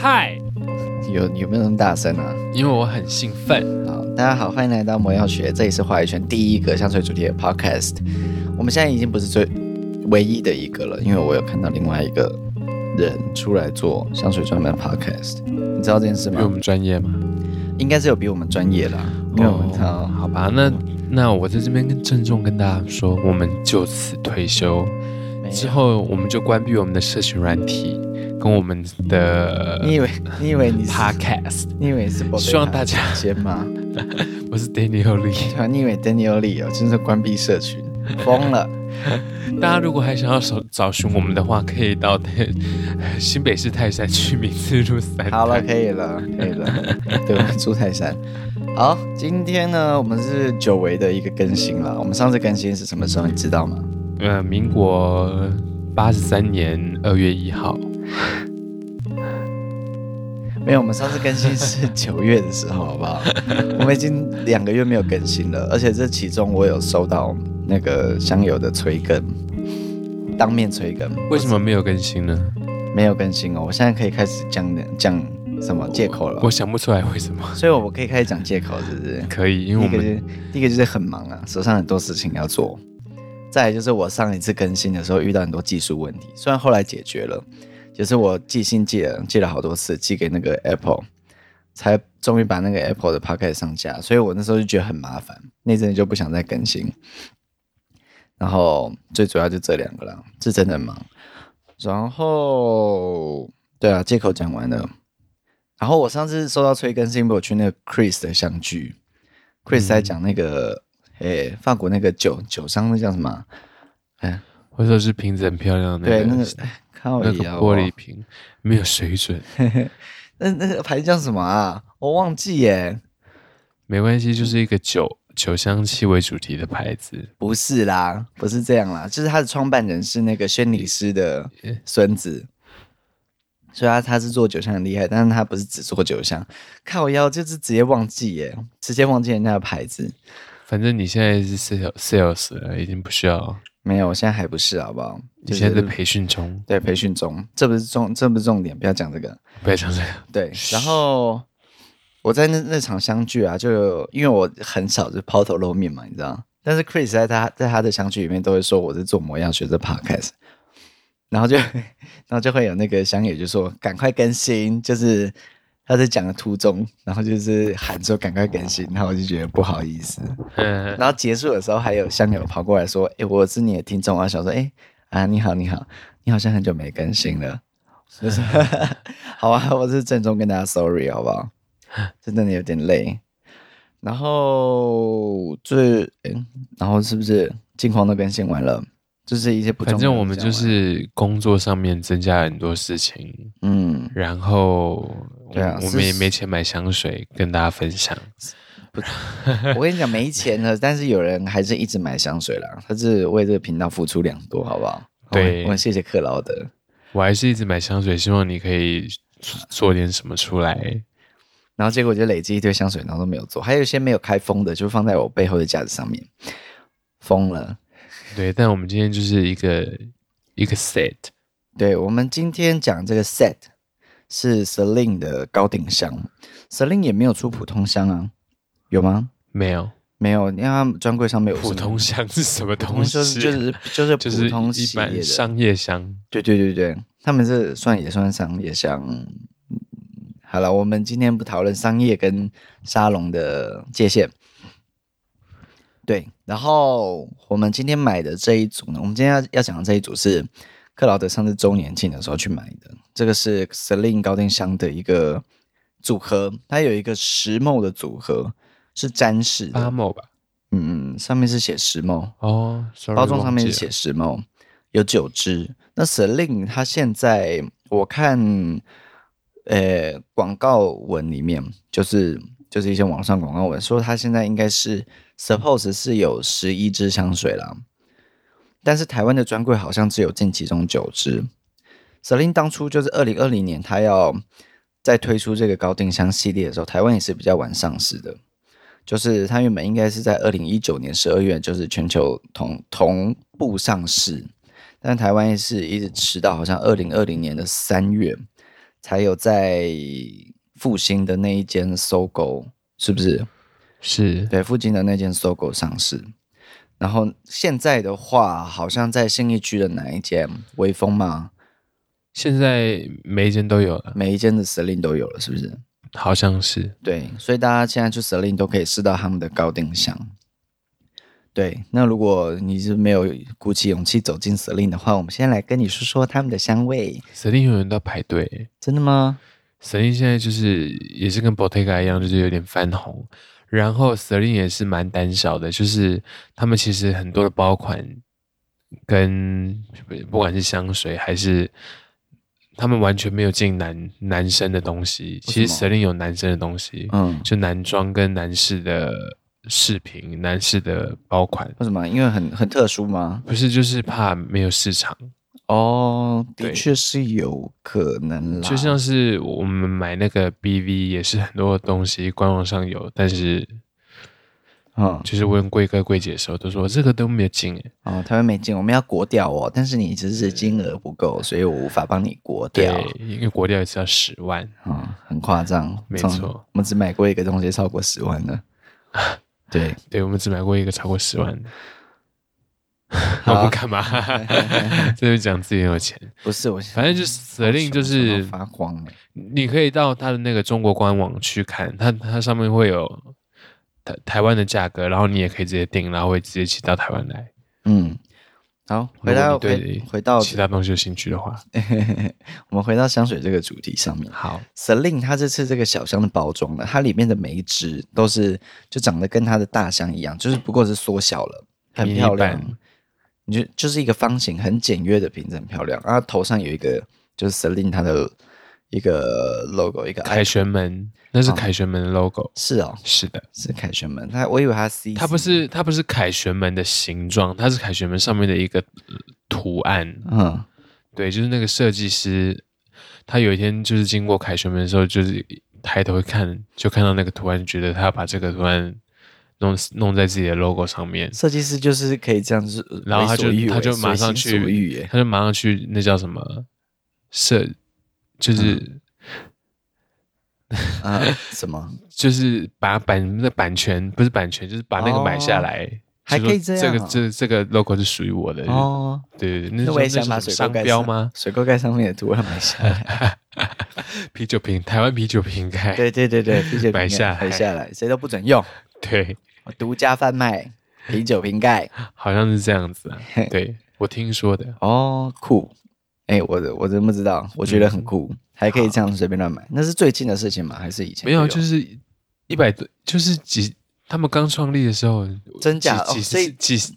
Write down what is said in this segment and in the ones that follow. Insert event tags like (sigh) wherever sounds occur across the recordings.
嗨，有有没有那么大声啊？因为我很兴奋。好，大家好，欢迎来到魔药学，这里是华语圈第一个香水主题的 podcast。我们现在已经不是最唯一的一个了，因为我有看到另外一个人出来做香水专门 podcast。你知道这件事吗？比我们专业吗？应该是有比我们专业啦。因为我们哦，好吧，那那我在这边跟郑重跟大家说，我们就此退休，之后我们就关闭我们的社群软体。跟我们的，你以为你以为你是 podcast，你以为是希望大家先吗？我是 Daniel Lee，对啊，你以为 Daniel Lee 哦，真是关闭社群，疯了。(laughs) 大家如果还想要找找寻我们的话，可以到 (laughs) 新北市泰山区民治路三。好了，可以了，可以了。(laughs) 对，我们住泰山。好，今天呢，我们是久违的一个更新了。我们上次更新是什么时候？你知道吗？呃，民国八十三年二月一号。(laughs) 没有，我们上次更新是九月的时候，好不好？(laughs) 我们已经两个月没有更新了，而且这其中我有收到那个香友的催更，当面催更。为什么没有更新呢？没有更新哦，我现在可以开始讲讲什么借口了我？我想不出来为什么，所以我可以开始讲借口，是不是？可以，因为我们第一个就是第一个就是很忙啊，手上很多事情要做。再来就是我上一次更新的时候遇到很多技术问题，虽然后来解决了。就是我寄信寄了寄了好多次，寄给那个 Apple，才终于把那个 Apple 的 Podcast 上架。所以我那时候就觉得很麻烦，那阵就不想再更新。然后最主要就这两个了，是真的很忙。然后对啊，借口讲完了。然后我上次收到催更新因为我去那个 Chris 的相聚，Chris 在讲那个诶、嗯欸、法国那个酒酒商那叫什么？哎，或者说是瓶子很漂亮的那个。对，那个。靠那个玻璃瓶没有水准，(laughs) 那那个牌子叫什么啊？我忘记耶。没关系，就是一个酒酒香气为主题的牌子。不是啦，不是这样啦，就是他的创办人是那个轩尼诗的孙子，所以他他是做酒香很厉害，但是他不是只做酒香。靠腰就是直接忘记耶，直接忘记人家的牌子。反正你现在是 sales sales 了，已经不需要。没有，我现在还不是，好不好？你现在在培训中，对，培训中，这不是重，这不是重点，不要讲这个，不要讲这个。对，然后我在那那场相聚啊，就因为我很少就抛头露面嘛，你知道。但是 Chris 在他在他的相聚里面都会说我是做模样学着 Podcast，然后就 (laughs) 然后就会有那个香野就说赶快更新，就是。他在讲的途中，然后就是喊说赶快更新，然后我就觉得不好意思。然后结束的时候，还有香友跑过来说：“哎、欸，我是你的听众啊！”想说：“哎、欸、啊，你好，你好，你好像很久没更新了。(laughs) ”就是 (laughs) 好啊，我是郑重跟大家 sorry 好不好？(laughs) 真的有点累。然后最，哎、欸，然后是不是近况都更新完了？就是一些不，反正我们就是工作上面增加了很多事情，嗯，然后对啊，我们也没钱买香水跟大家分享。(laughs) 不，(laughs) 我跟你讲没钱了，但是有人还是一直买香水啦，他是为这个频道付出良多，好不好？对，我谢谢克劳德，我还是一直买香水，希望你可以做点什么出来。然后结果就累积一堆香水，然后都没有做，还有一些没有开封的，就放在我背后的架子上面，封了。对，但我们今天就是一个一个 set。对，我们今天讲这个 set 是 Celine 的高定香，Celine 也没有出普通香啊，有吗？没有，没有，因为他专柜上没有。普通香是什么东西？就是就是 (laughs) 就是普通一般商业香。对对对对，他们是算也算商业香。好了，我们今天不讨论商业跟沙龙的界限。对，然后我们今天买的这一组呢，我们今天要要讲的这一组是克劳德上次周年庆的时候去买的。这个是 Celine 高定香的一个组合，它有一个十 ml 的组合，是粘式的八 ml 吧？嗯嗯，上面是写石墨哦，包装上面是写十 ml，有九支。那 Celine 它现在我看，呃，广告文里面就是就是一些网上广告文说，它现在应该是。Suppose 是有十一支香水啦，但是台湾的专柜好像只有进其中九支。Celine 当初就是二零二零年，它要在推出这个高定香系列的时候，台湾也是比较晚上市的。就是它原本应该是在二零一九年十二月，就是全球同同步上市，但台湾是一直迟到，好像二零二零年的三月才有在复兴的那一间搜狗，是不是？是对，附近的那间搜狗上市。然后现在的话，好像在信义区的哪一间？微风吗？现在每一间都有了，每一间的 Celine 都有了，是不是？好像是。对，所以大家现在去 Celine 都可以试到他们的高定香。对，那如果你是没有鼓起勇气走进 Celine 的话，我们先来跟你说说他们的香味。Celine 永远都要排队，真的吗？Celine 现在就是也是跟 Bottega 一样，就是有点翻红。然后 Celine 也是蛮胆小的，就是他们其实很多的包款跟不管是香水还是他们完全没有进男男生的东西。其实 Celine 有男生的东西，嗯，就男装跟男士的饰品、男士的包款。为什么？因为很很特殊吗？不是，就是怕没有市场。哦，的确是有可能啦。就像是我们买那个 BV，也是很多东西官网上有，但是，嗯，就是问贵哥贵姐的时候，都说这个都没有进诶。哦，他们没进，我们要国掉哦，但是你只是金额不够，所以我无法帮你国掉。对，因为国调也是要十万，嗯，很夸张。没错，我们只买过一个东西超过十万的。(laughs) 对，对，我们只买过一个超过十万的。(laughs) 我不干嘛？(laughs) 这就讲自己很有钱？不是我，反正就是 Celine 就是发光哎。你可以到他的那个中国官网去看，它它上面会有台台湾的价格，然后你也可以直接订，然后会直接寄到台湾来。嗯，好，回到对回到其他东西有兴趣的话，(laughs) 我们回到香水这个主题上面。好，Celine 它这次这个小香的包装呢，它里面的每一支都是就长得跟它的大香一样，就是不过是缩小了，很漂亮。你就就是一个方形，很简约的瓶子，很漂亮。然后头上有一个，就是 Celine 它的一个 logo，一个凯旋门，那是凯旋门的 logo。哦是哦，是的，是凯旋门。它我以为它 C，它不是，它不是凯旋门的形状，它是凯旋门上面的一个图案。嗯，对，就是那个设计师，他有一天就是经过凯旋门的时候，就是抬头一看，就看到那个图案，觉得他要把这个图案。弄弄在自己的 logo 上面，设计师就是可以这样子，然后他就他就马上去，他就马上去，那叫什么设，就是 (laughs) 啊什么，就是把版那版权不是版权，就是把那个买下来，还可以这样，这个这这个 logo 是属于我的哦，对对对，那我也想把水商标吗？(laughs) 水沟盖上面的图案买下来，(laughs) 啤酒瓶，台湾啤酒瓶盖，对对对对，啤酒瓶买下买下来，谁都不准用，对。独家贩卖啤酒瓶盖，(laughs) 好像是这样子啊。对，我听说的哦，酷。哎、欸，我我真不知道，我觉得很酷，嗯、还可以这样随便乱买。那是最近的事情吗？还是以前？没有，就是一百多，就是几他们刚创立的时候，真假？几几几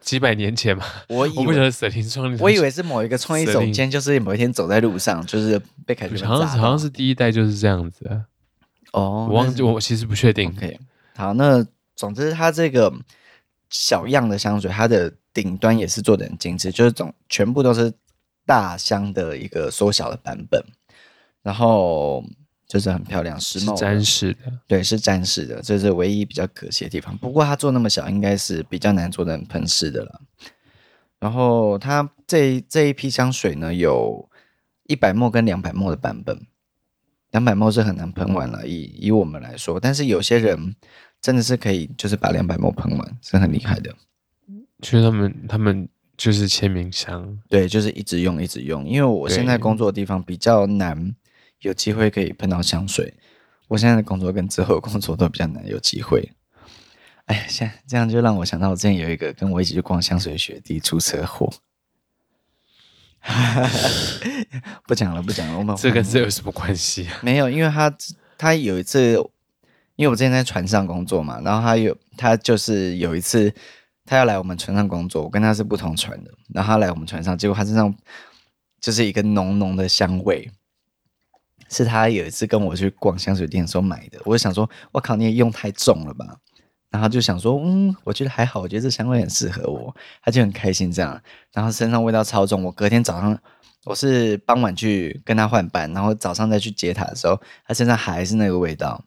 几百年前嘛。我以为我不晓得 Celine 创立，我以为是某一个创意总监，就是某一天走在路上，就是被凯旋门砸到。好像好像是第一代就是这样子。哦，我忘记，我其实不确定。OK，好，那。总之，它这个小样的香水，它的顶端也是做的很精致，就是总全部都是大香的一个缩小的版本，然后就是很漂亮，时髦，沾式的，对，是沾式的，这是唯一比较可惜的地方。不过它做那么小，应该是比较难做成喷式的了。然后它这这一批香水呢，有一百 ml 跟两百 ml 的版本，两百 ml 是很难喷完了，以以我们来说，但是有些人。真的是可以，就是把两百 ml 喷完，是很厉害的。其实他们他们就是签名箱，对，就是一直用一直用。因为我现在工作的地方比较难，有机会可以喷到香水。我现在的工作跟之后的工作都比较难有机会。哎呀，现在这样就让我想到，我之前有一个跟我一起去逛香水的学弟出车祸。(laughs) 不讲了，不讲了，我们这跟这有什么关系啊？没有，因为他他有一次。因为我之前在船上工作嘛，然后他有他就是有一次他要来我们船上工作，我跟他是不同船的，然后他来我们船上，结果他身上就是一个浓浓的香味，是他有一次跟我去逛香水店的时候买的，我就想说，我靠，你也用太重了吧？然后就想说，嗯，我觉得还好，我觉得这香味很适合我，他就很开心这样，然后身上味道超重，我隔天早上我是傍晚去跟他换班，然后早上再去接他的时候，他身上还是那个味道。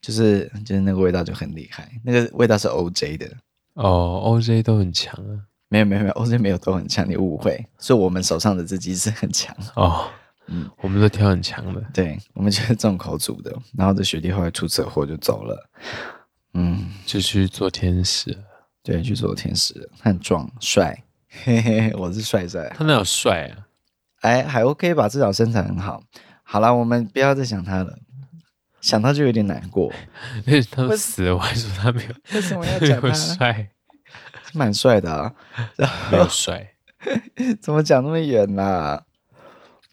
就是就是那个味道就很厉害，那个味道是 OJ 的哦，OJ 都很强啊，没有没有没有，OJ 没有都很强，你误会，是我们手上的这机是很强哦，嗯，我们都挑很强的。对，我们就是重口组的。然后这学弟后来出车祸就走了，嗯，就去做天使。对，去做天使，他很壮帅，嘿嘿，我是帅帅。他那有帅啊？哎，还 OK 吧，至少身材很好。好了，我们不要再想他了，想到就有点难过。(laughs) 因为他死了，我还说他没有，为什么要讲他 (laughs) 帅？蛮帅的啊，(laughs) 没有帅。怎么讲那么远啦、啊？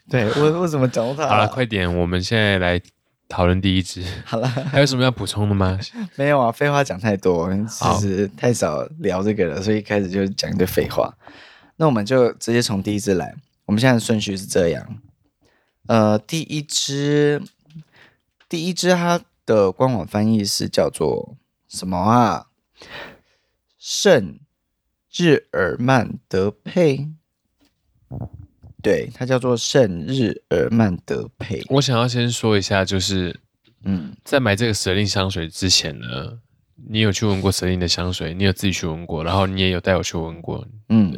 对，我我怎么讲到他、啊？好了，快点，我们现在来讨论第一支。好了，还有什么要补充的吗？没有啊，废话讲太多，其实太少聊这个了，所以一开始就讲一堆废话。那我们就直接从第一支来。我们现在的顺序是这样，呃，第一支，第一支它的官网翻译是叫做什么啊？圣。日耳曼德佩，对，它叫做圣日耳曼德佩。我想要先说一下，就是，嗯，在买这个舍令香水之前呢，你有去闻过舍令的香水，你有自己去闻过，然后你也有带我去闻过，嗯。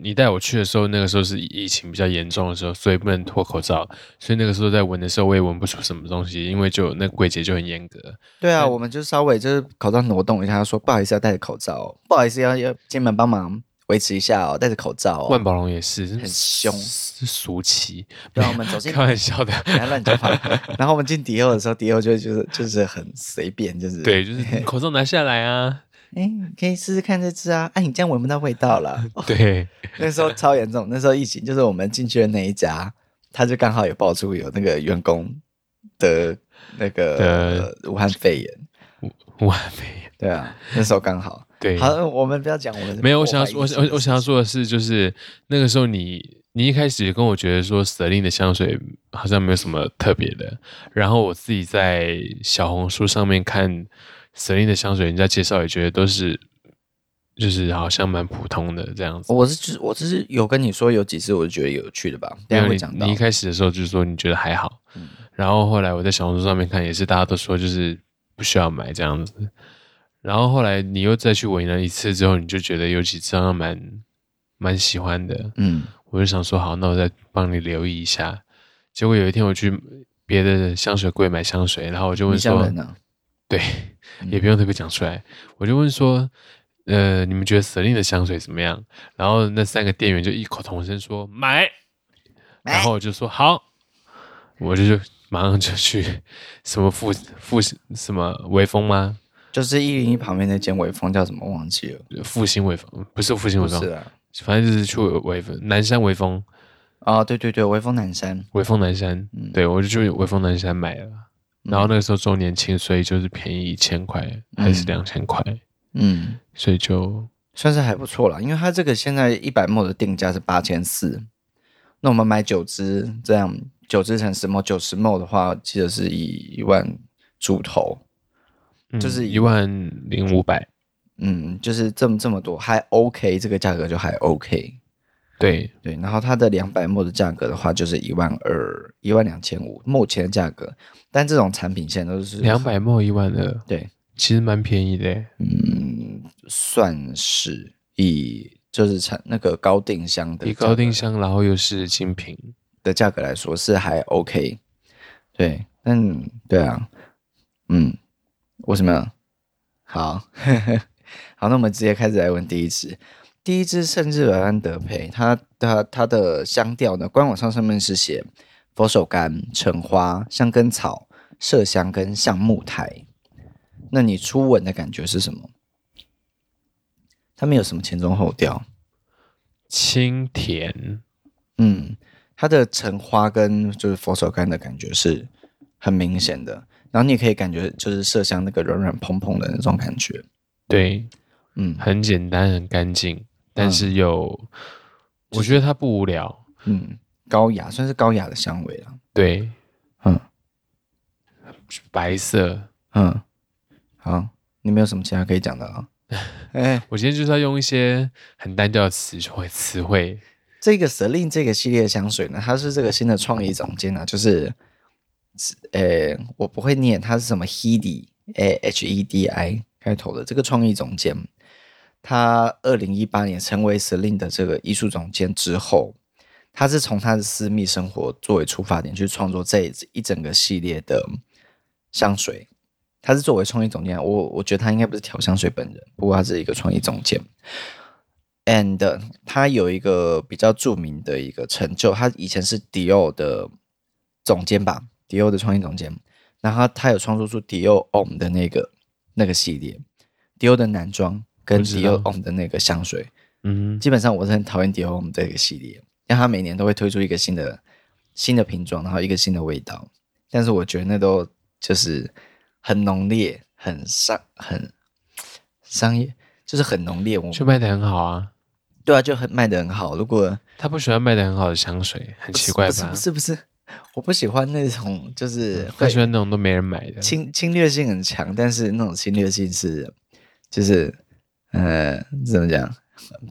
你带我去的时候，那个时候是疫情比较严重的时候，所以不能脱口罩，所以那个时候在闻的时候，我也闻不出什么东西，因为就那个柜姐就很严格。对啊，我们就稍微就是口罩挪动一下，说不好意思要戴着口罩，不好意思要要进门帮忙维持一下哦，戴着口罩。万宝龙也是很凶，是俗气。然后，我们走进 (laughs) 开玩笑的，不要乱讲话。然后我们进迪奥的时候，迪奥就就是就是很随便，就是对，就是口罩拿下来啊。哎，可以试试看这支啊！哎，你这样闻不到味道了。(laughs) 对，(laughs) 那时候超严重。那时候疫情，就是我们进去的那一家，他就刚好有爆出有那个员工的那个武汉肺炎。武武汉肺炎，对啊，那时候刚好。(laughs) 对，好，我们不要讲我们。没有，我想要，我我我想要说的是，就是那个时候你你一开始跟我觉得说 Celine 的香水好像没有什么特别的，然后我自己在小红书上面看。Celine 的香水，人家介绍也觉得都是，就是好像蛮普通的这样子。我是只我只是有跟你说有几次我就觉得有趣的吧。没有你你一开始的时候就是说你觉得还好，嗯、然后后来我在小红书上面看也是大家都说就是不需要买这样子。然后后来你又再去闻了一次之后，你就觉得有几次好像蛮蛮喜欢的。嗯，我就想说好，那我再帮你留意一下。结果有一天我去别的香水柜买香水，然后我就问说，对。也不用特别讲出来，我就问说，呃，你们觉得 Celine 的香水怎么样？然后那三个店员就异口同声说买，然后我就说好，我就就马上就去 (laughs) 什么复复什么微风吗？就是一零一旁边那间微风叫什么忘记了？复兴微风不是复兴微风，是啊，反正就是去微风南山微风。哦，对对对，微风南山，微风南山，嗯、对我就去微风南山买了。然后那个时候周年庆，所以就是便宜一千块还是两千块，嗯，所以就算是还不错啦。因为它这个现在一百 ml 的定价是八千四，那我们买九支这样九支乘十 ml 九十 ml 的话，记得是一一万出头，嗯、就是一万零五百，嗯，就是这么这么多还 OK，这个价格就还 OK。对对，然后它的两百 ml 的价格的话，就是一万二、一万两千五，目前的价格。但这种产品现在都是两百 ml 一万二，对，其实蛮便宜的。嗯，算是以就是产那个高定箱的，以高定箱，然后又是精品的价格来说是还 OK。对，嗯，对啊，嗯，为什么？好，(laughs) 好，那我们直接开始来问第一支。第一支圣日耳安德培，它它它的香调呢？官网上上面是写佛手柑、橙花、香根草、麝香跟橡木苔。那你初闻的感觉是什么？它没有什么前中后调，清甜。嗯，它的橙花跟就是佛手柑的感觉是很明显的，然后你也可以感觉就是麝香那个软软蓬蓬的那种感觉。对，嗯，很简单，很干净。但是又，我觉得它不无聊，嗯，高雅，算是高雅的香味了。对，嗯，白色，嗯，好，你没有什么其他可以讲的啊？(laughs) 哎，我今天就是要用一些很单调的词汇词汇。这个 Celine 这个系列的香水呢，它是这个新的创意总监啊，就是，呃，我不会念，它是什么 Hedi，A H E D I 开头的这个创意总监。他二零一八年成为 Celine 的这个艺术总监之后，他是从他的私密生活作为出发点去创作这一整个系列的香水。他是作为创意总监，我我觉得他应该不是调香水本人，不过他是一个创意总监。And 他有一个比较著名的一个成就，他以前是迪奥的总监吧，迪奥的创意总监。然后他，有创作出迪奥 Om 的那个那个系列，迪奥的男装跟迪奥 Homme 的那个香水。嗯，基本上我是很讨厌迪奥 Homme 这个系列，因为它每年都会推出一个新的新的瓶装，然后一个新的味道。但是我觉得那都就是。很浓烈，很商，很商业，就是很浓烈。我就卖的很好啊，对啊，就很卖的很好。如果他不喜欢卖的很好的香水，很奇怪吧？不是不是，不是，我不喜欢那种，就是 (laughs) 他喜欢那种都没人买的，侵侵略性很强，但是那种侵略性是，就是呃，怎么讲，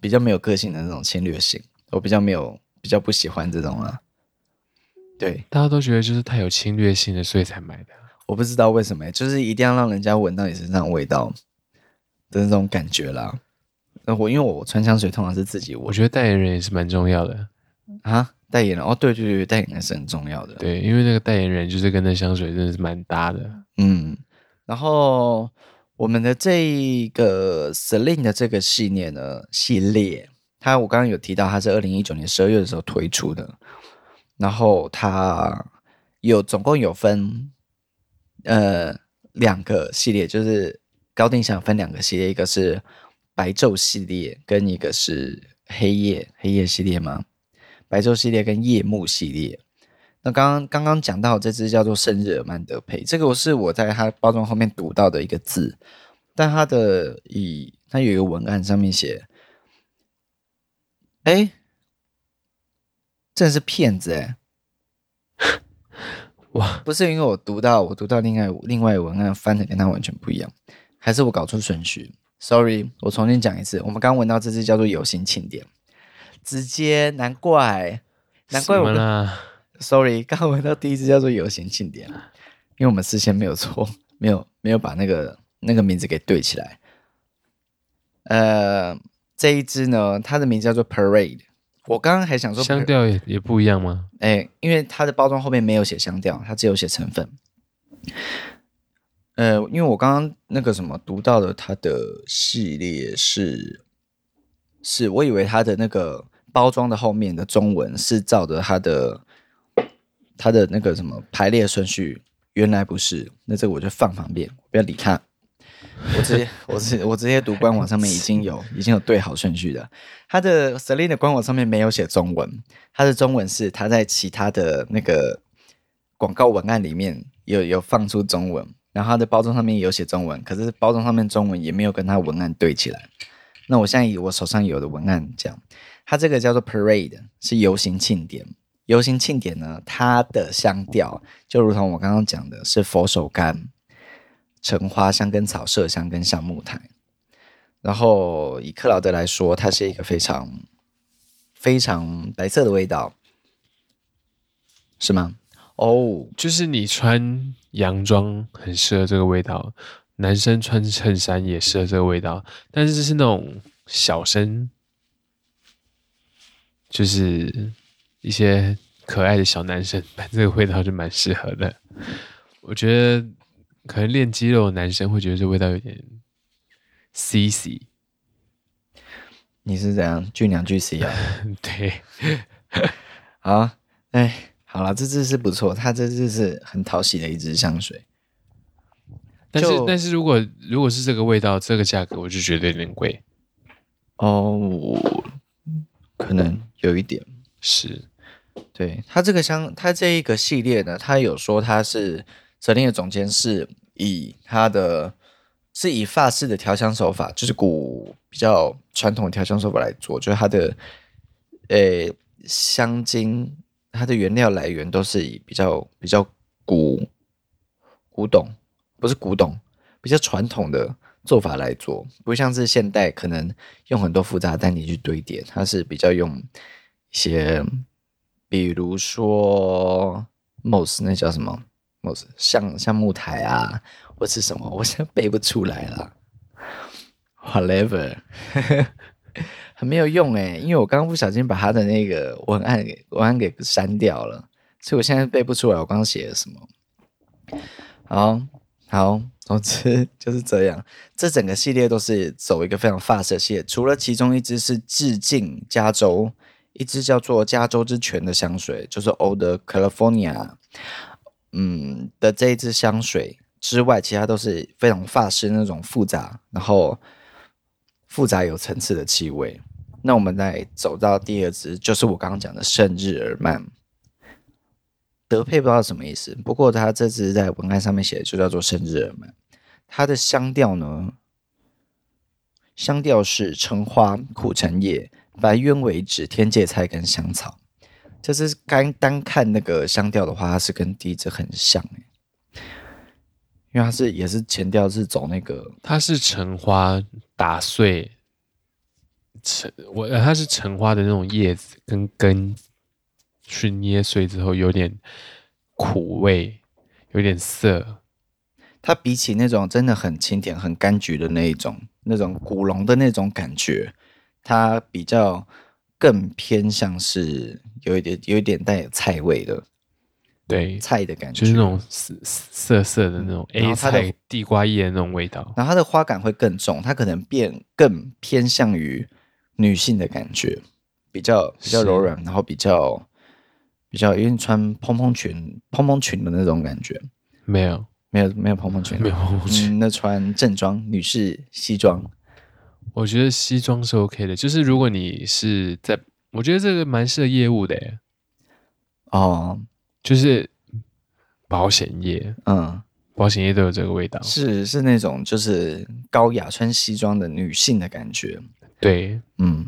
比较没有个性的那种侵略性，我比较没有，比较不喜欢这种啊。对，大家都觉得就是太有侵略性的，所以才买的。我不知道为什么，就是一定要让人家闻到你身上的味道的那种感觉啦。那我因为我穿香水通常是自己闻，我觉得代言人也是蛮重要的啊。代言人哦，对对对，代言人是很重要的。对，因为那个代言人就是跟那香水真的是蛮搭的。嗯，然后我们的这个 Celine 的这个系列呢，系列，它我刚刚有提到，它是二零一九年十二月的时候推出的，然后它有总共有分。呃，两个系列就是高定香分两个系列，一个是白昼系列，跟一个是黑夜黑夜系列吗？白昼系列跟夜幕系列。那刚刚刚刚讲到这支叫做圣日耳曼德佩，这个是我在它包装后面读到的一个字，但它的以它有一个文案上面写，哎，真的是骗子哎。(laughs) 哇，不是因为我读到我读到另外另外文案翻的跟它完全不一样，还是我搞错顺序？Sorry，我重新讲一次。我们刚刚闻到这支叫做有形庆典，直接难怪难怪我们 Sorry，(laughs) 刚刚闻到第一支叫做有形庆典，因为我们事先没有错，没有没有把那个那个名字给对起来。呃，这一支呢，它的名字叫做 Parade。我刚刚还想说，香调也也不一样吗？哎，因为它的包装后面没有写香调，它只有写成分。呃，因为我刚刚那个什么读到的，它的系列是，是我以为它的那个包装的后面的中文是照着它的它的那个什么排列顺序，原来不是。那这个我就放旁边，不要理它。我直接，(laughs) 我直接我直接读官网上面已经有 (laughs) 已经有对好顺序的。它的 Celine 的官网上面没有写中文，它的中文是它在其他的那个广告文案里面有有放出中文，然后它的包装上面也有写中文，可是包装上面中文也没有跟它文案对起来。那我现在以我手上有的文案讲，它这个叫做 Parade，是游行庆典。游行庆典呢，它的香调就如同我刚刚讲的，是佛手柑。橙花香、跟草麝香、跟橡木苔，然后以克劳德来说，它是一个非常非常白色的味道，是吗？哦、就是你穿洋装很适合这个味道，男生穿衬衫也适合这个味道，但是是那种小生，就是一些可爱的小男生，(laughs) 这个味道就蛮适合的，我觉得。可能练肌肉的男生会觉得这味道有点 CC。你是怎样俊两句 C 啊？(laughs) 对，(laughs) 好，哎，好了，这支是不错，它这支是很讨喜的一支香水。但是，但是如果如果是这个味道，这个价格，我就觉得有点贵。哦，可能有一点是。对，它这个香，它这一个系列呢，它有说它是。Celine 的总监是以他的是以法式的调香手法，就是古比较传统的调香手法来做，就是它的诶香精，它的原料来源都是以比较比较古古董，不是古董，比较传统的做法来做，不像是现代可能用很多复杂的单体去堆叠，它是比较用些，比如说 Moss 那叫什么？mos 像像木台啊，或是什么，我现在背不出来了。Whatever，(laughs) 很没有用哎，因为我刚刚不小心把他的那个文案给文案给删掉了，所以我现在背不出来我刚刚写了什么。好好，总之就是这样。这整个系列都是走一个非常法式系列，除了其中一只是致敬加州，一支叫做加州之泉的香水，就是 Old California，嗯的这一支香水之外，其他都是非常法式那种复杂，然后复杂有层次的气味。那我们再走到第二支，就是我刚刚讲的圣日耳曼。德佩不知道什么意思，不过它这支在文案上面写的就叫做圣日耳曼。它的香调呢，香调是橙花、苦橙叶、白鸢尾脂、天芥菜跟香草。这是单单看那个香调的话，它是跟第一支很像，因为它是也是前调是走那个，它是橙花打碎，橙我它是橙花的那种叶子跟根。去捏碎之后有点苦味，有点涩。它比起那种真的很清甜、很柑橘的那一种，那种古龙的那种感觉，它比较更偏向是有一点、有一点带有菜味的。对，菜的感觉，就是那种涩涩涩的那种 A 菜、地瓜叶的那种味道。然后它的花感会更重，它可能变更偏向于女性的感觉，比较比较柔软，然后比较。比较因为穿蓬蓬裙、蓬蓬裙的那种感觉，没有，没有，没有蓬蓬裙，(laughs) 没有蓬蓬裙。嗯，那穿正装、女士西装，我觉得西装是 OK 的。就是如果你是在，我觉得这个蛮适合业务的耶。哦，就是保险业，嗯，保险业都有这个味道，是是那种就是高雅穿西装的女性的感觉。对，嗯。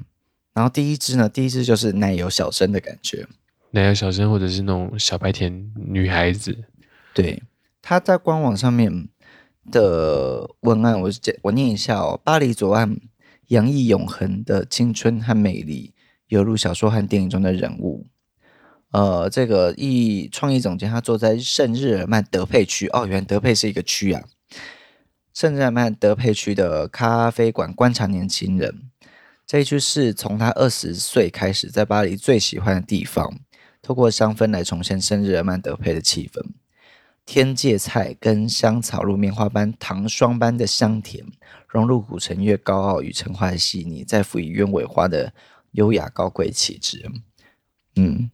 然后第一支呢，第一支就是奶油小生的感觉。奶油小生，或者是那种小白甜女孩子，对，他在官网上面的文案，我我念一下哦。巴黎左岸洋溢永恒的青春和美丽，犹如小说和电影中的人物。呃，这个意创意总监他坐在圣日耳曼德佩区，哦，原来德佩是一个区啊。圣日耳曼德佩区的咖啡馆观察年轻人，这一区是从他二十岁开始在巴黎最喜欢的地方。透过香氛来重现圣日耳曼德佩的气氛，天芥菜跟香草如棉花般糖霜般的香甜，融入古城越高傲与橙花的细腻，再辅以鸢尾花的优雅高贵气质。嗯，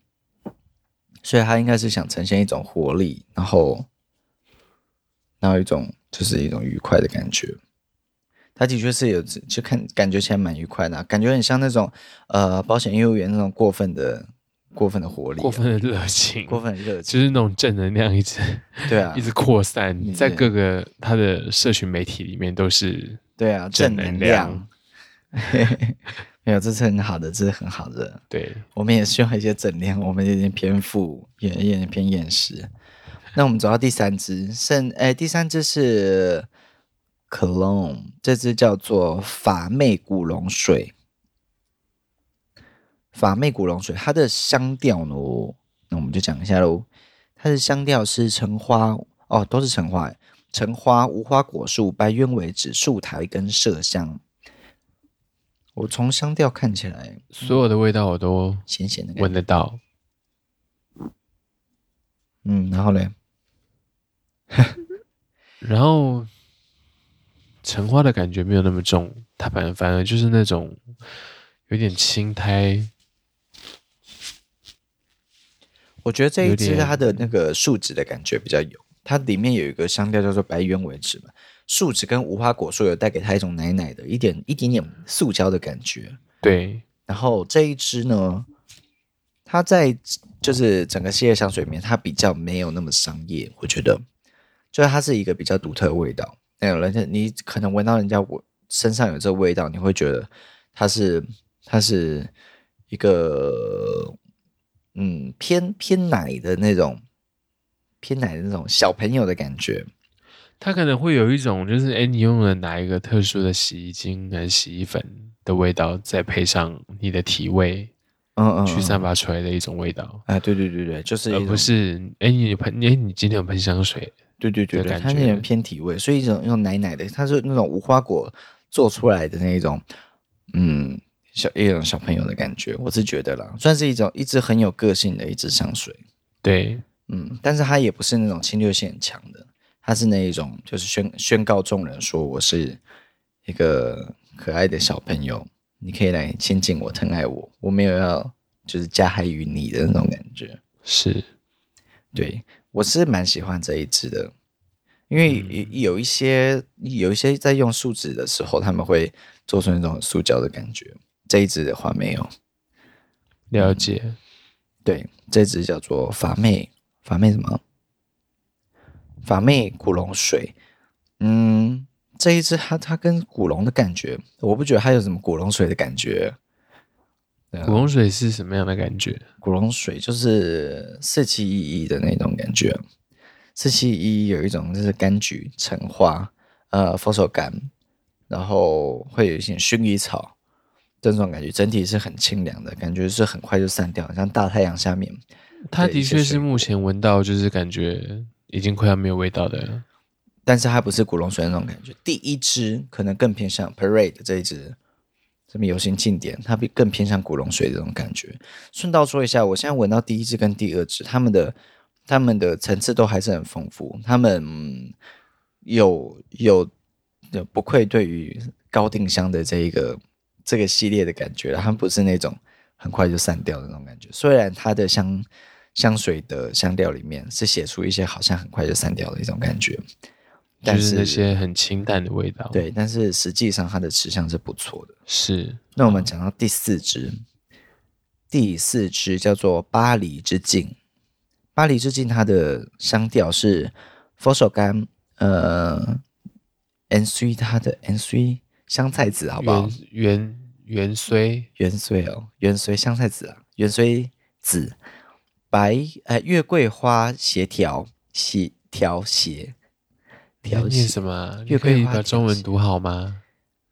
所以他应该是想呈现一种活力，然后，然后一种就是一种愉快的感觉。他的确是有，就看感觉起来蛮愉快的，感觉很像那种呃保险业务员那种过分的。过分的活力、啊，过分的热情，过分的热情，就是那种正能量一直 (laughs) 对啊，一直扩散在各个他的社群媒体里面都是对啊，正能量。(laughs) 没有，这是很好的，这是很好的。对，我们也需要一些正能量，我们有点偏负，也有点偏厌食。那我们走到第三支，剩哎，第三支是 Cologne，这支叫做法妹古龙水。法妹古龙水，它的香调呢？那我们就讲一下喽。它的香调是橙花哦，都是橙花，橙花、无花果树、白鸢尾紫、树苔跟麝香。我从香调看起来，所有的味道我都咸咸的闻得到。嗯，然后呢？(laughs) 然后橙花的感觉没有那么重，它反反而就是那种有点青苔。我觉得这一支它的那个树脂的感觉比较有，它里面有一个香调叫做白鸢尾脂嘛，树脂跟无花果树有带给它一种奶奶的一点一点点塑胶的感觉。对，然后这一支呢，它在就是整个系列香水里面，它比较没有那么商业，我觉得，就是它是一个比较独特的味道。那有人家你可能闻到人家我身上有这个味道，你会觉得它是它是一个。嗯，偏偏奶的那种，偏奶的那种小朋友的感觉，它可能会有一种，就是哎，你用了哪一个特殊的洗衣精还是洗衣粉的味道，再配上你的体味，嗯嗯，去散发出来的一种味道。哎，对对对对，就是而不是哎，你喷哎，你今天有喷香水，对对对对，它那种偏体味，所以一种用奶奶的，它是那种无花果做出来的那种，嗯，小一种小朋友的感觉，我是觉得啦，算是一种一支很有个性的一支香水。对，嗯，但是它也不是那种侵略性很强的，它是那一种就是宣宣告众人说我是一个可爱的小朋友，你可以来亲近我、疼爱我，我没有要就是加害于你的那种感觉。是，对，我是蛮喜欢这一支的。因为有一些有一些在用树脂的时候，他们会做出那种塑胶的感觉。这一支的话没有。了解。嗯、对，这支叫做法妹，法妹什么？法妹古龙水。嗯，这一支它它跟古龙的感觉，我不觉得它有什么古龙水的感觉。古龙水是什么样的感觉？古龙水就是四七一一的那种感觉。四七一有一种就是柑橘、橙花、呃，佛手柑，然后会有一些薰衣草这种感觉，整体是很清凉的感觉，是很快就散掉，像大太阳下面。它的确是目前闻到就是感觉已经快要没有味道的，但是它不是古龙水那种感觉。第一支可能更偏向 Parade 这一支，什么游行庆典，它比更偏向古龙水这种感觉。顺道说一下，我现在闻到第一支跟第二支，他们的。他们的层次都还是很丰富，他们有有有不愧对于高定香的这一个这个系列的感觉，它不是那种很快就散掉的那种感觉。虽然它的香香水的香调里面是写出一些好像很快就散掉的一种感觉，但是那些很清淡的味道。对，但是实际上它的持香是不错的。是。那我们讲到第四支，第四支叫做巴黎之境。巴黎之境，它的香调是佛手柑，呃，N C 它的 N C 香菜籽，好不好？元元荽元荽哦，元荽香菜籽啊，元荽籽，白呃月桂花协调协调协调协什么？月桂花把中文读好吗？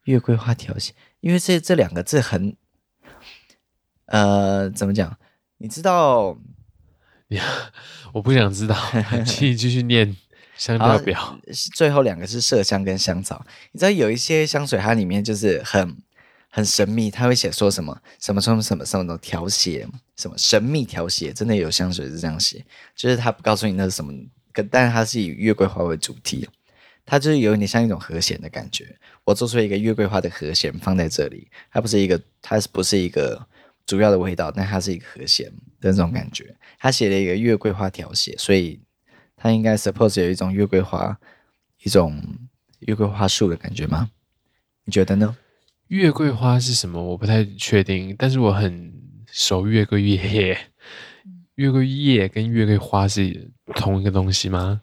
月桂花调协，因为这这两个字很，呃，怎么讲？你知道？(laughs) 我不想知道，(laughs) 请你继续念香料表。最后两个是麝香跟香草。你知道有一些香水，它里面就是很很神秘，它会写说什么什么什么什么什么调谐，什么神秘调谐。真的有香水是这样写，就是它不告诉你那是什么，但是它是以月桂花为主题，它就是有点像一种和弦的感觉。我做出一个月桂花的和弦放在这里，它不是一个，它是不是一个主要的味道，但它是一个和弦的那种感觉。他写了一个月桂花调写，所以他应该 suppose 有一种月桂花，一种月桂花树的感觉吗？你觉得呢？月桂花是什么？我不太确定，但是我很熟月桂叶。月桂叶跟月桂花是同一个东西吗？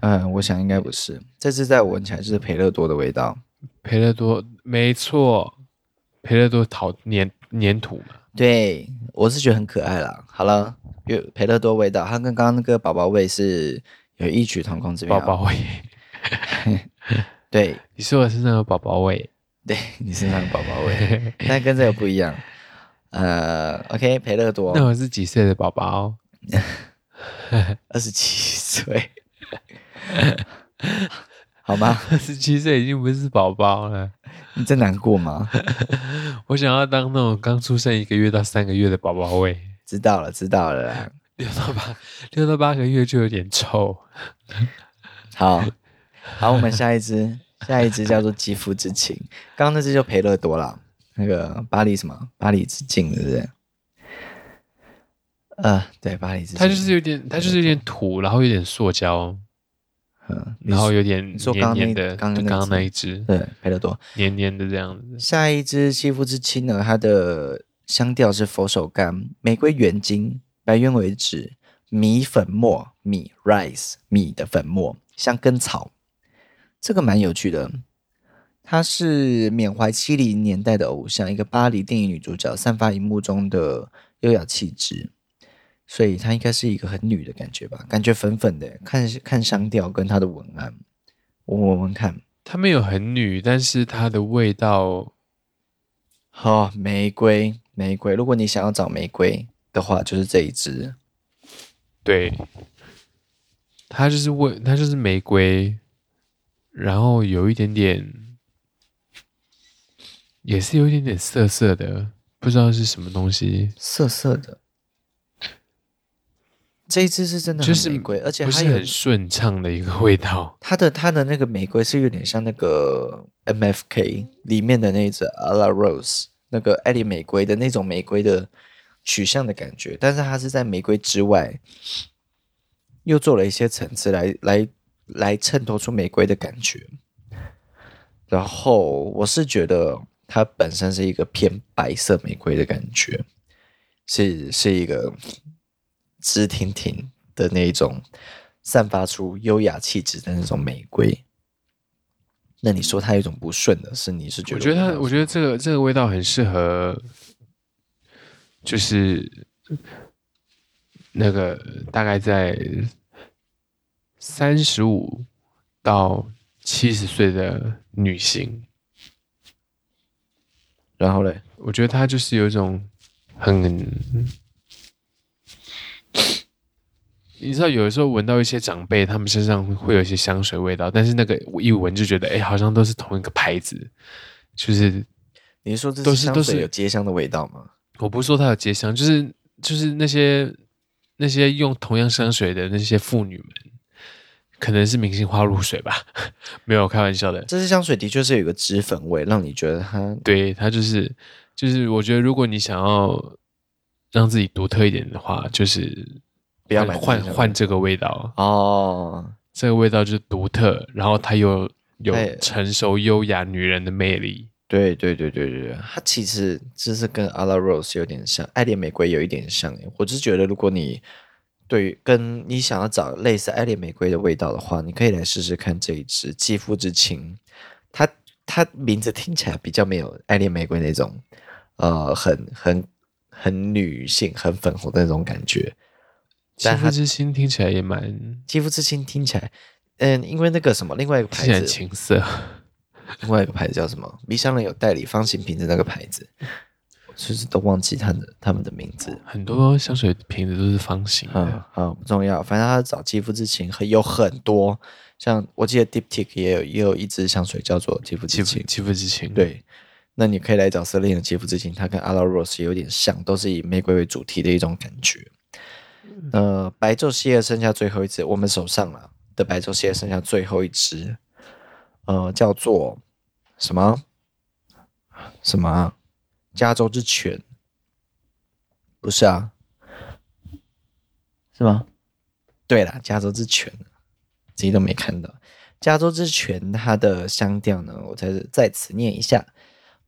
嗯，我想应该不是。这次在我闻起来就是培乐多的味道。培乐多，没错，培乐多讨粘粘土嘛。对，我是觉得很可爱啦。好了。有培乐多味道，它跟刚刚那个宝宝味是有异曲同工之妙。宝宝味，(laughs) 对，(laughs) 你说的是那个宝宝味，对，你是那个宝宝味，(laughs) 但跟这个不一样。呃，OK，培乐多，那我是几岁的宝宝？二十七岁，好吗？二十七岁已经不是宝宝了，你在难过吗？我想要当那种刚出生一个月到三个月的宝宝味。知道了，知道了啦。六到八，六到八个月就有点臭。好，好，我们下一支，(laughs) 下一支叫做肌肤之情。刚刚那支就培乐多了，那个巴黎什么？巴黎之境，是不是？呃，对，巴黎之境。它就是有点，它就是有点土，然后有点塑胶，嗯，然后有点黏黏的。刚刚刚刚那一只，对，培乐多，黏黏的这样子。下一支肌肤之亲呢？它的。香调是佛手柑、玫瑰原精、白鸢尾脂、米粉末、米 rice 米的粉末、香根草。这个蛮有趣的，她是缅怀七零年代的偶像，一个巴黎电影女主角，散发荧幕中的优雅气质，所以她应该是一个很女的感觉吧？感觉粉粉的，看看香调跟她的文案，我闻闻看，她没有很女，但是她的味道，好、哦、玫瑰。玫瑰，如果你想要找玫瑰的话，就是这一支。对，它就是味，它就是玫瑰，然后有一点点，也是有一点点涩涩的，不知道是什么东西，涩涩的。这一支是真的很玫瑰，而且不是很顺畅的一个味道。它的它的那个玫瑰是有点像那个 MFK 里面的那一支 A La Rose，那个爱丽玫瑰的那种玫瑰的取向的感觉，但是它是在玫瑰之外，又做了一些层次来来来衬托出玫瑰的感觉。然后我是觉得它本身是一个偏白色玫瑰的感觉，是是一个。直挺挺的那种，散发出优雅气质的那种玫瑰。那你说它有一种不顺的是，你是觉得？我觉得它，我觉得这个这个味道很适合，就是那个大概在三十五到七十岁的女性。然后嘞，我觉得它就是有一种很。你知道，有的时候闻到一些长辈，他们身上会有一些香水味道，但是那个一闻就觉得，哎，好像都是同一个牌子。就是你是说这都是都是有街香的味道吗？我不是说它有街香，就是就是那些那些用同样香水的那些妇女们，可能是明星花露水吧？(laughs) 没有开玩笑的。这支香水的确是有一个脂粉味，让你觉得它对它就是就是，我觉得如果你想要让自己独特一点的话，就是。不要换换这个味道哦，这个味道就是独特，然后它又有成熟优雅女人的魅力。对对对对对，它其实就是跟 A La Rose 有点像，爱恋玫瑰有一点像。我只是觉得，如果你对跟你想要找类似爱恋玫瑰的味道的话，你可以来试试看这一支肌肤之亲。它它名字听起来比较没有爱恋玫瑰那种，呃，很很很女性、很粉红的那种感觉。肌肤之亲听起来也蛮，肌肤之亲听起来，嗯，因为那个什么，另外一个牌子，情色，另外一个牌子叫什么？迷香人有代理方形瓶子那个牌子，甚至都忘记他的他们的名字。很多香水瓶子都是方形的，嗯，好不重要，反正他找肌肤之亲很有很多，像我记得 Diptyque 也有也有一支香水叫做肌肤之亲，肌肤之亲，对，那你可以来找 Celine 的肌肤之亲，它跟 A La Rose 有点像，都是以玫瑰为主题的一种感觉。呃，白昼系列剩下最后一只，我们手上了的白昼系列剩下最后一只，呃，叫做什么什么加州之犬？不是啊，是吗？对了，加州之犬，自己都没看到。加州之泉它的香调呢，我再在此念一下：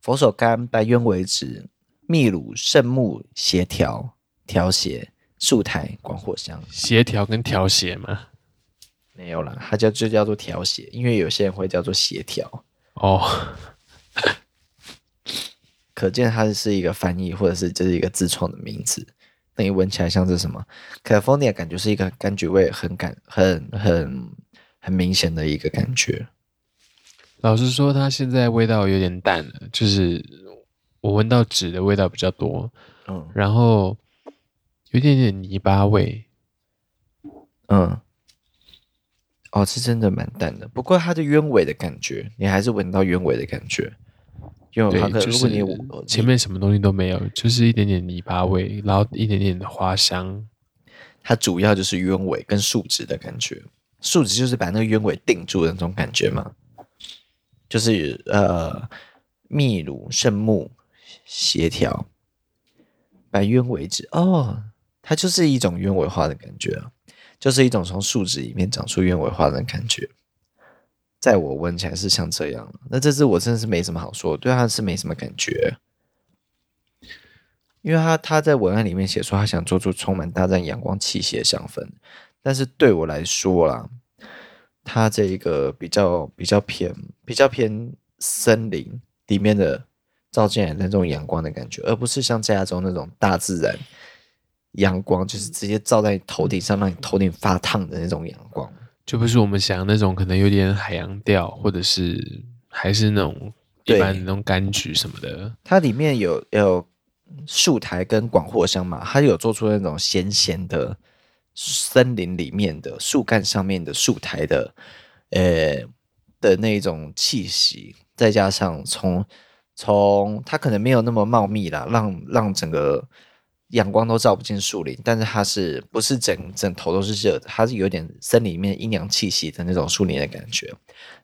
佛手柑、白鸢尾脂、秘鲁圣木协调调协。树台广藿香，协调跟调谐吗？没有啦，它叫就叫做调谐，因为有些人会叫做协调哦。(laughs) 可见它是一个翻译，或者是这是一个自创的名字。那你闻起来像是什么？California 感觉是一个柑橘味很感很很很明显的一个感觉。老实说，它现在味道有点淡了，就是我闻到纸的味道比较多。嗯，然后。有点点泥巴味，嗯，哦，是真的蛮淡的。不过它的鸢尾的感觉，你还是闻到鸢尾的感觉。因为它可就是你前面什么东西都没有，就是一点点泥巴味，然后一点点的花香。它主要就是鸢尾跟树脂的感觉，树脂就是把那个鸢尾定住的那种感觉嘛。就是呃，秘鲁圣木协调白鸢尾脂哦。它就是一种鸢尾花的感觉，就是一种从树脂里面长出鸢尾花的感觉，在我闻起来是像这样。那这支我真的是没什么好说，对它是没什么感觉，因为他他在文案里面写说他想做出充满大自然阳光气息的香氛，但是对我来说啦，它这一个比较比较偏比较偏森林里面的照进来的那种阳光的感觉，而不是像加州那种大自然。阳光就是直接照在你头顶上，让你头顶发烫的那种阳光，就不是我们想那种可能有点海洋调，或者是还是那种一般那种柑橘什么的。它里面有有树苔跟广藿香嘛，它有做出那种咸咸的森林里面的树干上面的树苔的，呃的那种气息，再加上从从它可能没有那么茂密啦，让让整个阳光都照不进树林，但是它是不是整整头都是热的？它是有点森林里面阴阳气息的那种树林的感觉。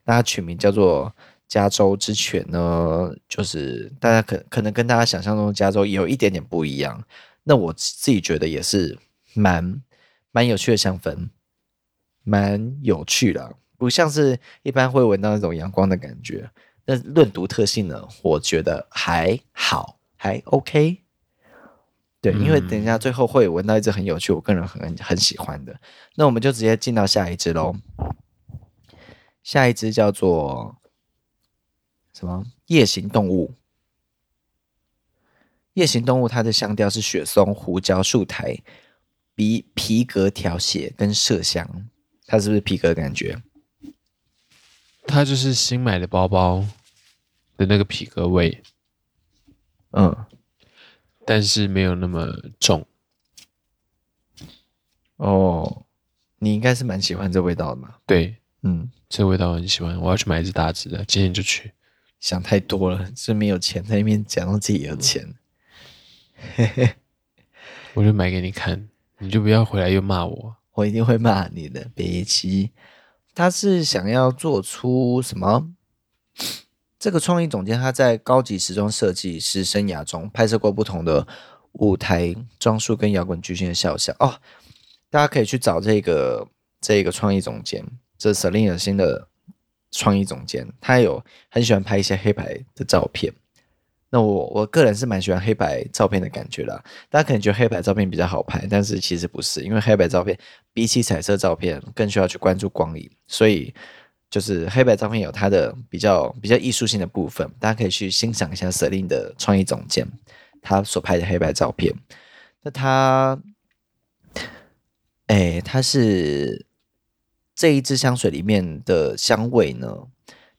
那它取名叫做加州之犬呢，就是大家可可能跟大家想象中的加州有一点点不一样。那我自己觉得也是蛮蛮有趣的香氛，蛮有趣的，不像是一般会闻到那种阳光的感觉。那论独特性呢，我觉得还好，还 OK。对，因为等一下最后会闻到一只很有趣，我个人很很喜欢的。那我们就直接进到下一只喽。下一只叫做什么？夜行动物。夜行动物，它的香调是雪松、胡椒、树苔、皮皮革调血跟麝香。它是不是皮革的感觉？它就是新买的包包的那个皮革味。嗯。但是没有那么重哦，你应该是蛮喜欢这味道的嘛？对，嗯，这味道我很喜欢，我要去买一支大支的，今天就去。想太多了，是没有钱在那边讲到自己有钱，嘿嘿，我就买给你看，你就不要回来又骂我，我一定会骂你的，别急。他是想要做出什么？这个创意总监他在高级时装设计师生涯中拍摄过不同的舞台装束跟摇滚巨星的肖像哦，大家可以去找这个这个创意总监，这是 Celine 新的创意总监，他有很喜欢拍一些黑白的照片。那我我个人是蛮喜欢黑白照片的感觉啦，大家可能觉得黑白照片比较好拍，但是其实不是，因为黑白照片比起彩色照片更需要去关注光影，所以。就是黑白照片有它的比较比较艺术性的部分，大家可以去欣赏一下 Celine 的创意总监他所拍的黑白照片。那他，哎，他是这一支香水里面的香味呢？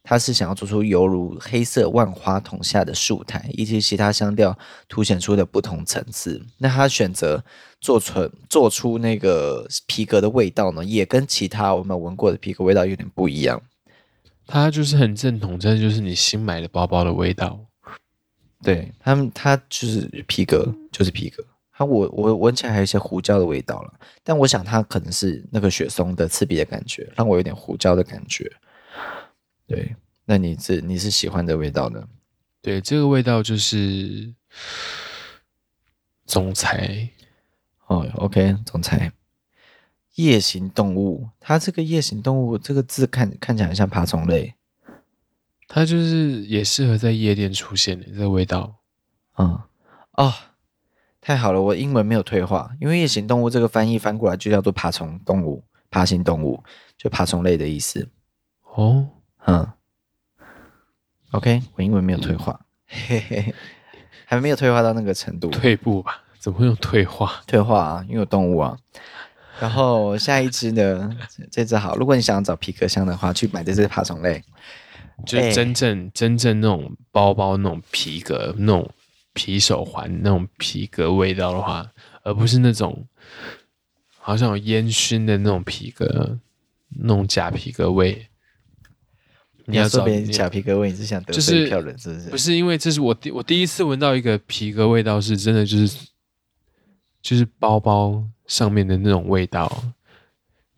他是想要做出犹如黑色万花筒下的树台，以及其他香调凸显出的不同层次。那他选择做出做出那个皮革的味道呢，也跟其他我们闻过的皮革味道有点不一样。它就是很正统，这就是你新买的包包的味道。对他们，它就是皮革，就是皮革。它我我闻起来还有一些胡椒的味道了，但我想它可能是那个雪松的刺鼻的感觉，让我有点胡椒的感觉。对，那你是你是喜欢的味道呢？对，这个味道就是总裁哦，OK，总裁。夜行动物，它这个夜行动物这个字看看起来很像爬虫类，它就是也适合在夜店出现的这个味道。嗯，哦，太好了，我英文没有退化，因为夜行动物这个翻译翻过来就叫做爬虫动物、爬行动物，就爬虫类的意思。哦。嗯，OK，我英文没有退化，嘿嘿，还没有退化到那个程度，退步吧？怎么会用退化？退化啊，因为有动物啊。然后下一只呢？(laughs) 这只好，如果你想要找皮革香的话，去买这只爬虫类，就是真正、欸、真正那种包包那种皮革那种皮手环那种皮革味道的话，而不是那种好像有烟熏的那种皮革那种假皮革味。你要说别人假皮革味，你是想得罪一票人，是不是？就是、不是，因为这是我第我第一次闻到一个皮革味道，是真的，就是就是包包上面的那种味道，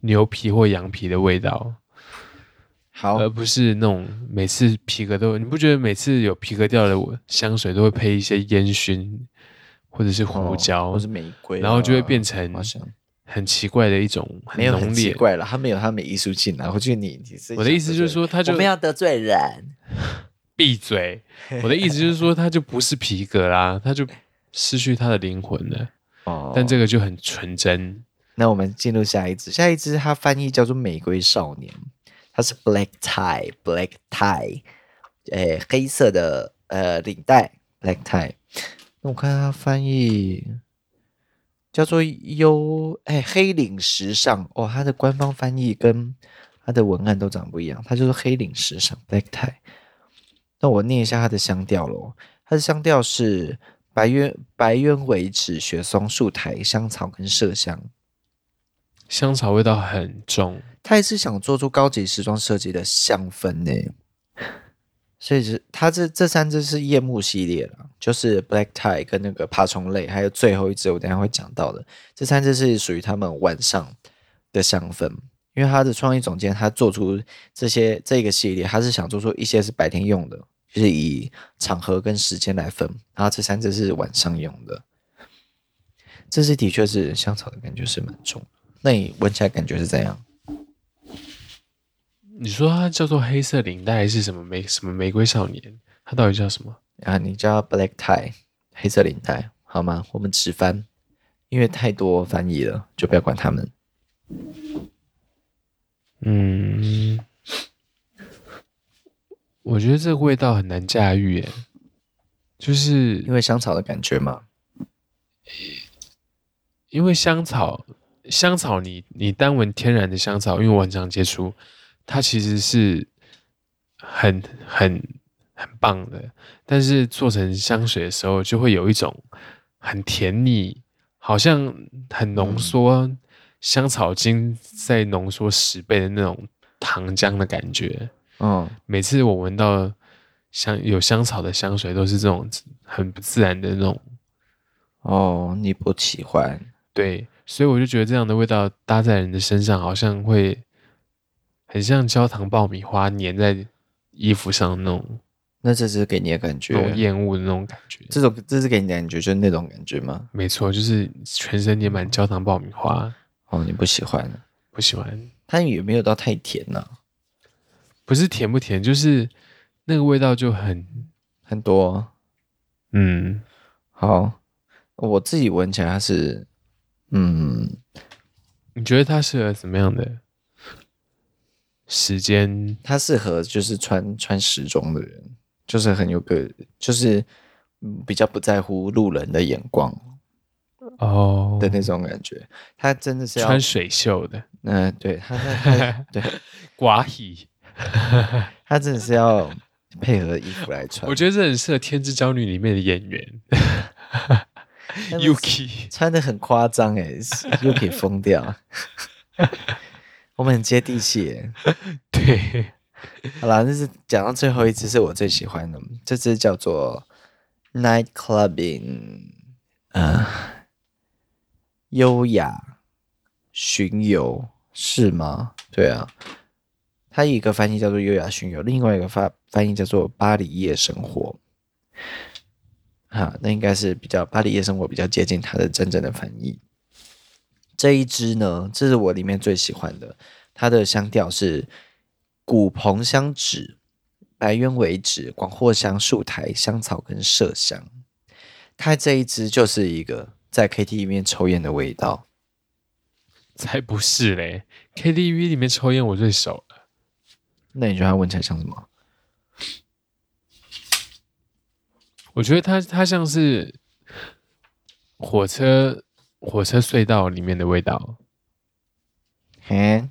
牛皮或羊皮的味道。好，而不是那种每次皮革都，你不觉得每次有皮革掉的香水都会配一些烟熏，或者是胡椒，哦、或是玫瑰，然后就会变成。很奇怪的一种，没有很奇怪了，他没有他没艺术性啊！我觉得你，你我的意思就是说，他就我们要得罪人，(laughs) 闭嘴！我的意思就是说，他就不是皮革啦，他就失去他的灵魂了。哦，但这个就很纯真。那我们进入下一支，下一支它翻译叫做“玫瑰少年”，它是 black tie，black tie，诶，黑色的呃领带，black tie。那我看它翻译。叫做优哎黑领时尚哦，它的官方翻译跟它的文案都长不一样，它就是黑领时尚 black tie。那我念一下它的香调喽，它的香调是白鸢白鸢尾脂、雪松、树苔、香草跟麝香，香草味道很重。他也是想做出高级时装设计的香氛呢，所以是它这这三支是夜幕系列了，就是 Black Tie 跟那个爬虫类，还有最后一支我等下会讲到的，这三支是属于他们晚上的香氛。因为他的创意总监他做出这些这个系列，他是想做出一些是白天用的，就是以场合跟时间来分，然后这三支是晚上用的。这支的确是香草的感觉是蛮重，那你闻起来感觉是怎样？你说它叫做黑色领带还是什么玫什么玫瑰少年？它到底叫什么？啊，你叫 Black Tie 黑色领带好吗？我们直翻，因为太多翻译了，就不要管他们。嗯，我觉得这个味道很难驾驭耶，就是因为香草的感觉嘛。因为香草，香草你你单闻天然的香草，因为我很常接触。它其实是很很很棒的，但是做成香水的时候，就会有一种很甜腻，好像很浓缩香草精再浓缩十倍的那种糖浆的感觉。嗯，每次我闻到香有香草的香水，都是这种很不自然的那种。哦，你不喜欢？对，所以我就觉得这样的味道搭在人的身上，好像会。很像焦糖爆米花粘在衣服上那种，那这是给你的感觉，那种厌恶的那种感觉。这种这是给你的感觉，就是那种感觉吗？没错，就是全身粘满焦糖爆米花。哦，你不喜欢？不喜欢。它也没有到太甜呐、啊，不是甜不甜，就是那个味道就很很多。嗯，好，我自己闻起来它是，嗯，你觉得它适合什么样的？时间，他适合就是穿穿时装的人，就是很有个，就是比较不在乎路人的眼光哦。的那种感觉。他真的是要穿水袖的，嗯、呃，对，他在 (laughs) 对。寡喜，(laughs) 他真的是要配合衣服来穿。我觉得这很适合《天之娇女》里面的演员。(laughs) Yuki，穿的很夸张哎，Yuki 疯掉。我们很接地气耶，(laughs) 对，好啦，这是讲到最后一支是我最喜欢的，这支叫做 Night Clubbing，呃，优雅巡游是吗？对啊，它一个翻译叫做优雅巡游，另外一个翻翻译叫做巴黎夜生活，啊，那应该是比较巴黎夜生活比较接近它的真正的翻译。这一支呢，这是我里面最喜欢的。它的香调是古蓬香脂、白鸢尾脂、广藿香、树苔、香草跟麝香。它这一支就是一个在 KTV 里面抽烟的味道。才不是嘞！KTV 里面抽烟我最熟了。那你觉得它闻起来像什么？我觉得它它像是火车。火车隧道里面的味道，嘿，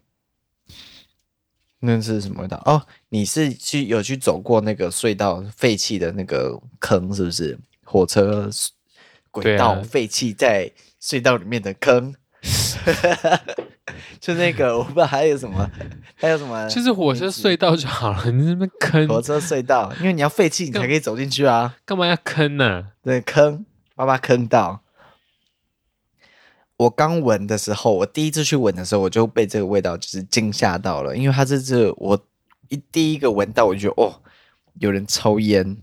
那是什么味道？哦，你是去有去走过那个隧道废弃的那个坑，是不是？火车轨道废弃在隧道里面的坑，(laughs) 啊、就那个我不知道还有什么，还有什么？就是火车隧道就好了，你那边坑火车隧道，因为你要废弃，你才可以走进去啊，干嘛要坑呢、啊？对，坑，把把坑到。我刚闻的时候，我第一次去闻的时候，我就被这个味道就是惊吓到了，因为它这是我一第一个闻到，我就哦，有人抽烟，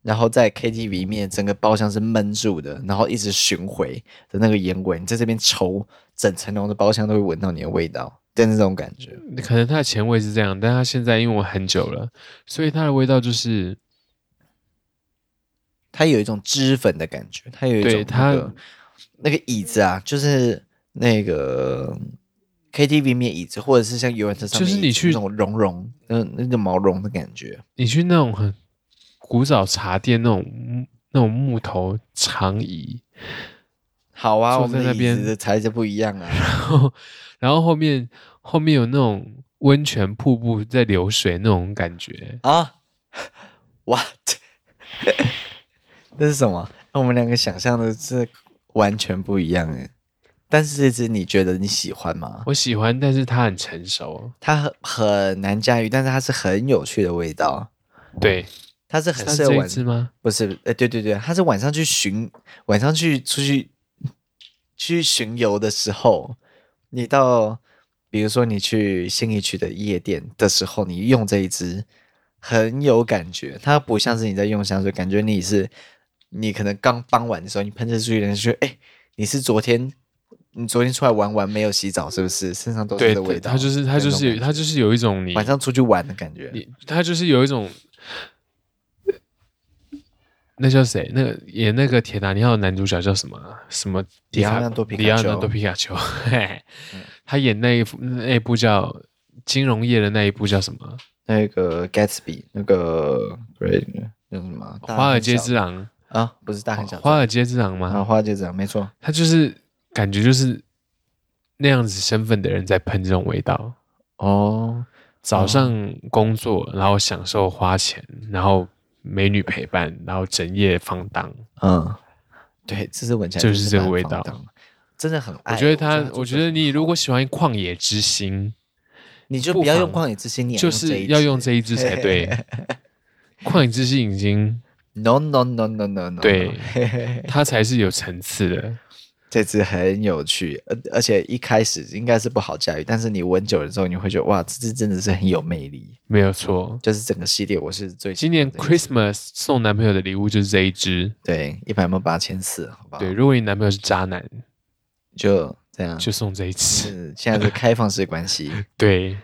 然后在 KTV 里面整个包厢是闷住的，然后一直巡回的那个烟味，你在这边抽，整层楼的包厢都会闻到你的味道，但是这种感觉。可能它的前味是这样，但它现在因为我很久了，所以它的味道就是它有一种脂粉的感觉，它有一种、那个、它。那个椅子啊，就是那个 KTV 面椅子，或者是像游览车上面，就是你去那种绒绒，嗯，那个毛绒的感觉。你去那种很古早茶店那种那种木头长椅，好啊，我们那边的材质不一样啊。然后，然后后面后面有那种温泉瀑布在流水那种感觉啊？(laughs) What？(laughs) 那是什么？那我们两个想象的是。完全不一样诶，但是这支你觉得你喜欢吗？我喜欢，但是它很成熟，它很很难驾驭，但是它是很有趣的味道。对，它是很适合晚？不是，呃，对对对，它是晚上去巡，晚上去出去去巡游的时候，你到比如说你去新一区的夜店的时候，你用这一支很有感觉，它不像是你在用香水，感觉你是你可能刚傍晚的时候你喷着出去，人就觉得哎，你是昨天。你昨天出来玩玩没有洗澡是不是？(laughs) 身上都是的味道。他就是他就是他就是有一种你晚上出去玩的感觉。你他就是有一种，那叫谁？那个演那个铁达尼号的男主角叫什么？什么？迪奥纳多皮卡丘。里奥纳多皮卡丘。嘿，他演那一那一部叫金融业的那一部叫什么？那个 Gatsby，那个 Great 那什么？华尔街之狼啊？不是大很小。华尔街之狼吗？啊，华尔街之狼没错。他就是。感觉就是那样子身份的人在喷这种味道哦。早上工作，然后享受花钱，然后美女陪伴，然后整夜放荡。嗯，对，这是闻起来就是这个味道，真的很爱。我觉得他，我觉得你如果喜欢旷野之心，你就不要用旷野之心，你就是要用这一支才对。旷野之心已经 no no no no no no，对，(laughs) 它才是有层次的。这支很有趣，而而且一开始应该是不好驾驭，但是你闻久了之后，你会觉得哇，这支真的是很有魅力。没有错，就是整个系列我是最今年 Christmas 送男朋友的礼物就是这一支，对，一百 ml 八千四，好不好？对，如果你男朋友是渣男，就这样，就送这一支。现在是开放式关系，(laughs) 对。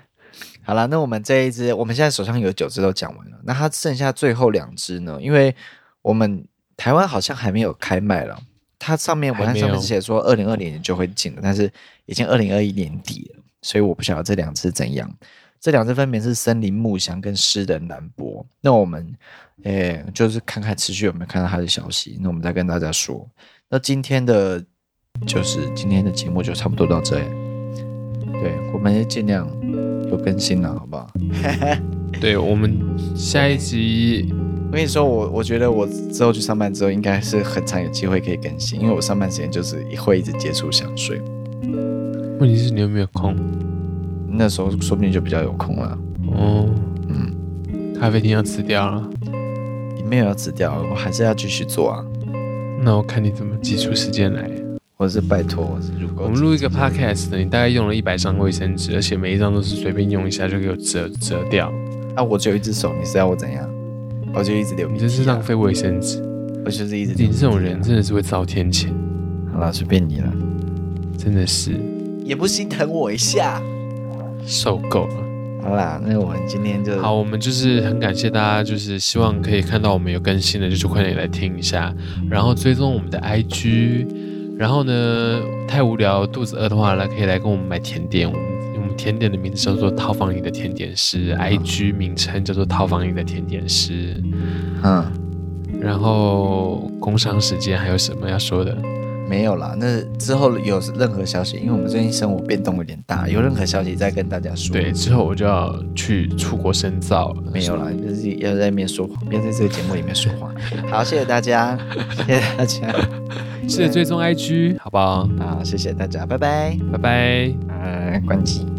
好了，那我们这一支，我们现在手上有九支都讲完了，那它剩下最后两支呢？因为我们台湾好像还没有开卖了。它上面文案上面写说二零二零年就会进了，但是已经二零二一年底了，所以我不晓得这两支怎样。这两支分别是森林木香跟诗人兰博。那我们诶、就是看看持续有没有看到他的消息，那我们再跟大家说。那今天的就是今天的节目就差不多到这里，对，我们也尽量有更新了，好不好？(laughs) 对，我们下一集。我跟你说，我我觉得我之后去上班之后，应该是很常有机会可以更新，因为我上班时间就是会一直接触香水。问题是你有没有空？那时候说不定就比较有空了。哦，嗯，咖啡厅要辞掉了？你没有要辞掉，我还是要继续做啊。那我看你怎么挤出时间来，或者是拜托，我是如果我们录一个 podcast，你大概用了一百张卫生纸，而且每一张都是随便用一下就给我折折掉。啊，我只有一只手，你是要我怎样？我就一直流鼻涕，啊，你这是浪费卫生纸。我就是一直，你这种人真的是会遭天谴。好了，随便你了，真的是，也不心疼我一下，受够了。好啦，那我们今天就好，我们就是很感谢大家，就是希望可以看到我们有更新的，就是快点来听一下，然后追踪我们的 IG，然后呢，太无聊肚子饿的话呢，可以来跟我们买甜点。我们甜点的名字叫做“套房里的甜点师”，嗯，IG 名称叫做“套房里的甜点师”。嗯，然后工商时间还有什么要说的？没有啦，那之后有任何消息，因为我们最近生活变动有点大，有任何消息再跟大家说。对，之后我就要去出国深造了。没有啦，就是要在那边说谎，(laughs) 要在这个节目里面说谎。好，谢谢大家，(laughs) 谢谢大家，记得追踪 IG，好不好？好，谢谢大家，拜拜，拜拜，呃，关机。